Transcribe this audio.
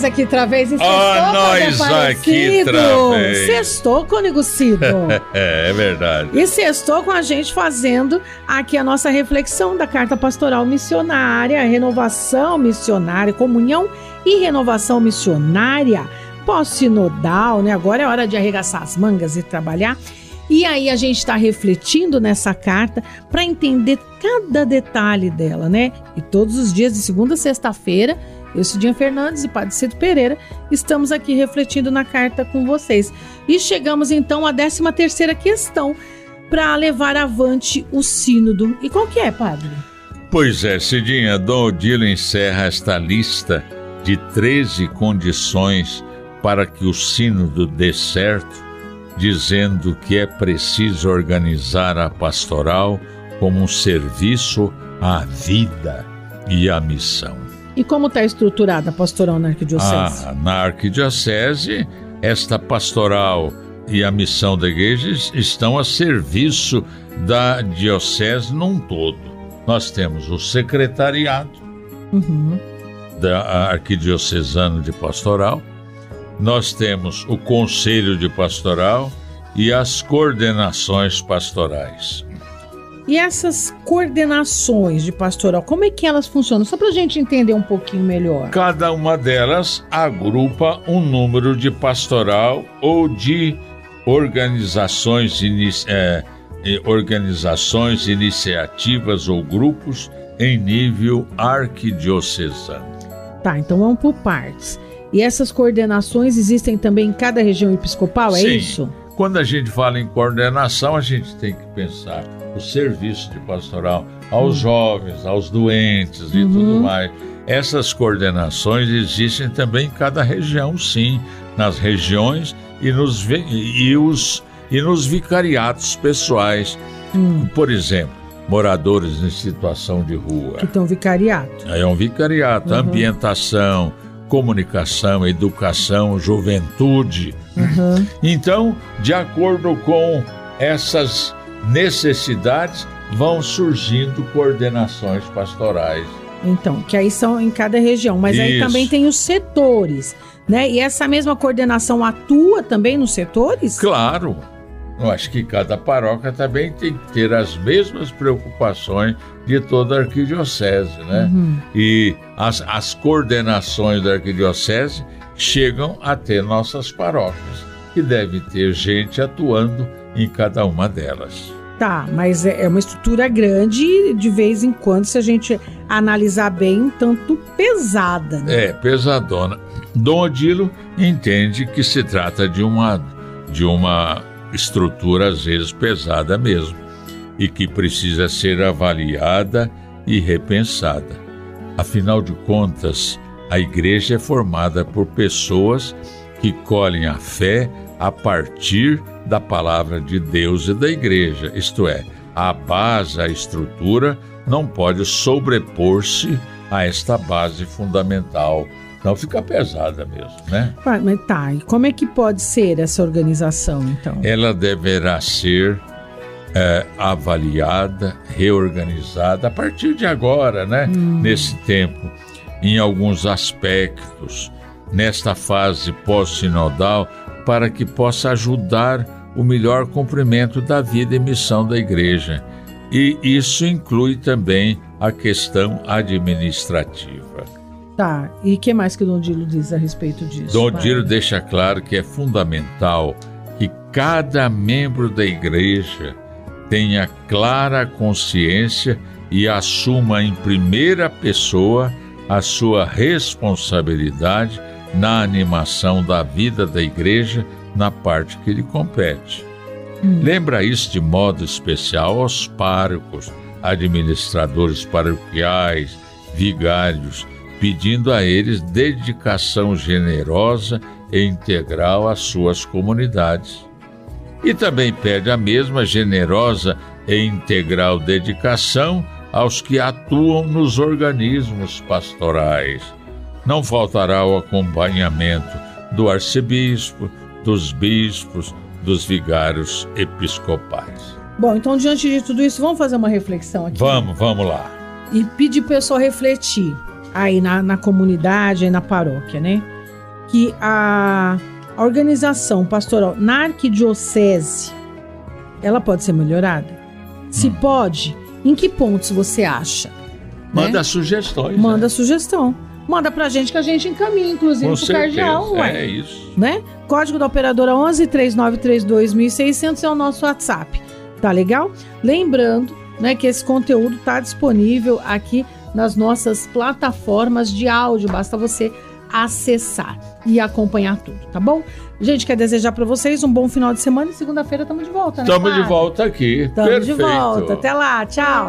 nós aqui outra vez. E oh, nós aqui outra vez. Sextou, Cônigo Cido. é, é verdade. E sextou com a gente fazendo aqui a nossa reflexão da Carta Pastoral Missionária, renovação missionária, comunhão e renovação missionária, pós-sinodal, né? Agora é hora de arregaçar as mangas e trabalhar. E aí a gente está refletindo nessa carta para entender cada detalhe dela, né? E todos os dias, de segunda a sexta-feira, eu, Cidinha Fernandes e Padre Cito Pereira, estamos aqui refletindo na carta com vocês. E chegamos então à 13 terceira questão para levar avante o sínodo. E qual que é, Padre? Pois é, Cidinha, Dom Odilo encerra esta lista de 13 condições para que o sínodo dê certo, dizendo que é preciso organizar a pastoral como um serviço à vida e à missão. E como está estruturada a pastoral na arquidiocese? Ah, na arquidiocese, esta pastoral e a missão da igreja estão a serviço da diocese num todo. Nós temos o secretariado uhum. da arquidiocesano de pastoral, nós temos o conselho de pastoral e as coordenações pastorais. E essas coordenações de pastoral, como é que elas funcionam? Só para a gente entender um pouquinho melhor. Cada uma delas agrupa um número de pastoral ou de organizações, é, organizações, iniciativas ou grupos em nível arquidiocesano. Tá, então vamos por partes. E essas coordenações existem também em cada região episcopal, é Sim. isso? Quando a gente fala em coordenação, a gente tem que pensar o serviço de pastoral aos jovens, aos doentes e uhum. tudo mais. Essas coordenações existem também em cada região, sim, nas regiões e nos, e os, e nos vicariatos pessoais. Uhum. Por exemplo, moradores em situação de rua. Que estão vicariato. É um vicariato, uhum. ambientação, comunicação, educação, juventude. Uhum. Então, de acordo com essas necessidades, vão surgindo coordenações pastorais. Então, que aí são em cada região, mas Isso. aí também tem os setores, né? E essa mesma coordenação atua também nos setores? Claro. Eu acho que cada paróquia também tem que ter as mesmas preocupações de toda a arquidiocese, né? Uhum. E as, as coordenações da arquidiocese chegam até nossas paróquias, que deve ter gente atuando em cada uma delas. Tá, mas é, é uma estrutura grande e de vez em quando, se a gente analisar bem, um tanto pesada. Né? É, pesadona. Dom Odilo entende que se trata de uma, de uma estrutura, às vezes, pesada mesmo, e que precisa ser avaliada e repensada. Afinal de contas, a igreja é formada por pessoas que colhem a fé a partir da palavra de Deus e da igreja, isto é, a base, a estrutura, não pode sobrepor-se a esta base fundamental. Não fica pesada mesmo, né? Mas tá, e como é que pode ser essa organização, então? Ela deverá ser é, avaliada, reorganizada a partir de agora, né? Hum. Nesse tempo, em alguns aspectos, nesta fase pós-sinodal, para que possa ajudar o melhor cumprimento da vida e missão da igreja. E isso inclui também a questão administrativa. Tá, e o que mais que o Dom Dilo diz a respeito disso? Dom Dilo deixa claro que é fundamental que cada membro da igreja tenha clara consciência e assuma em primeira pessoa a sua responsabilidade na animação da vida da igreja na parte que lhe compete. Hum. Lembra isso de modo especial aos párocos, administradores paroquiais, vigários, pedindo a eles dedicação generosa e integral às suas comunidades. E também pede a mesma generosa e integral dedicação aos que atuam nos organismos pastorais. Não faltará o acompanhamento do arcebispo, dos bispos, dos vigários episcopais. Bom, então diante de tudo isso, vamos fazer uma reflexão aqui. Vamos, vamos lá. E pedir para o pessoal refletir aí na, na comunidade, aí na paróquia, né? Que a, a organização pastoral na arquidiocese, ela pode ser melhorada? Se hum. pode, em que pontos você acha? Manda né? sugestões. Manda né? sugestão. Manda pra gente que a gente encaminha, inclusive, Com pro certeza. cardeal. Ué. É isso. Né? Código da operadora 11 3932 1600 é o nosso WhatsApp. Tá legal? Lembrando né, que esse conteúdo está disponível aqui nas nossas plataformas de áudio. Basta você acessar e acompanhar tudo, tá bom? Gente, quer desejar para vocês um bom final de semana e segunda-feira estamos de volta, né? Estamos de volta aqui. Estamos de volta. Até lá. Tchau.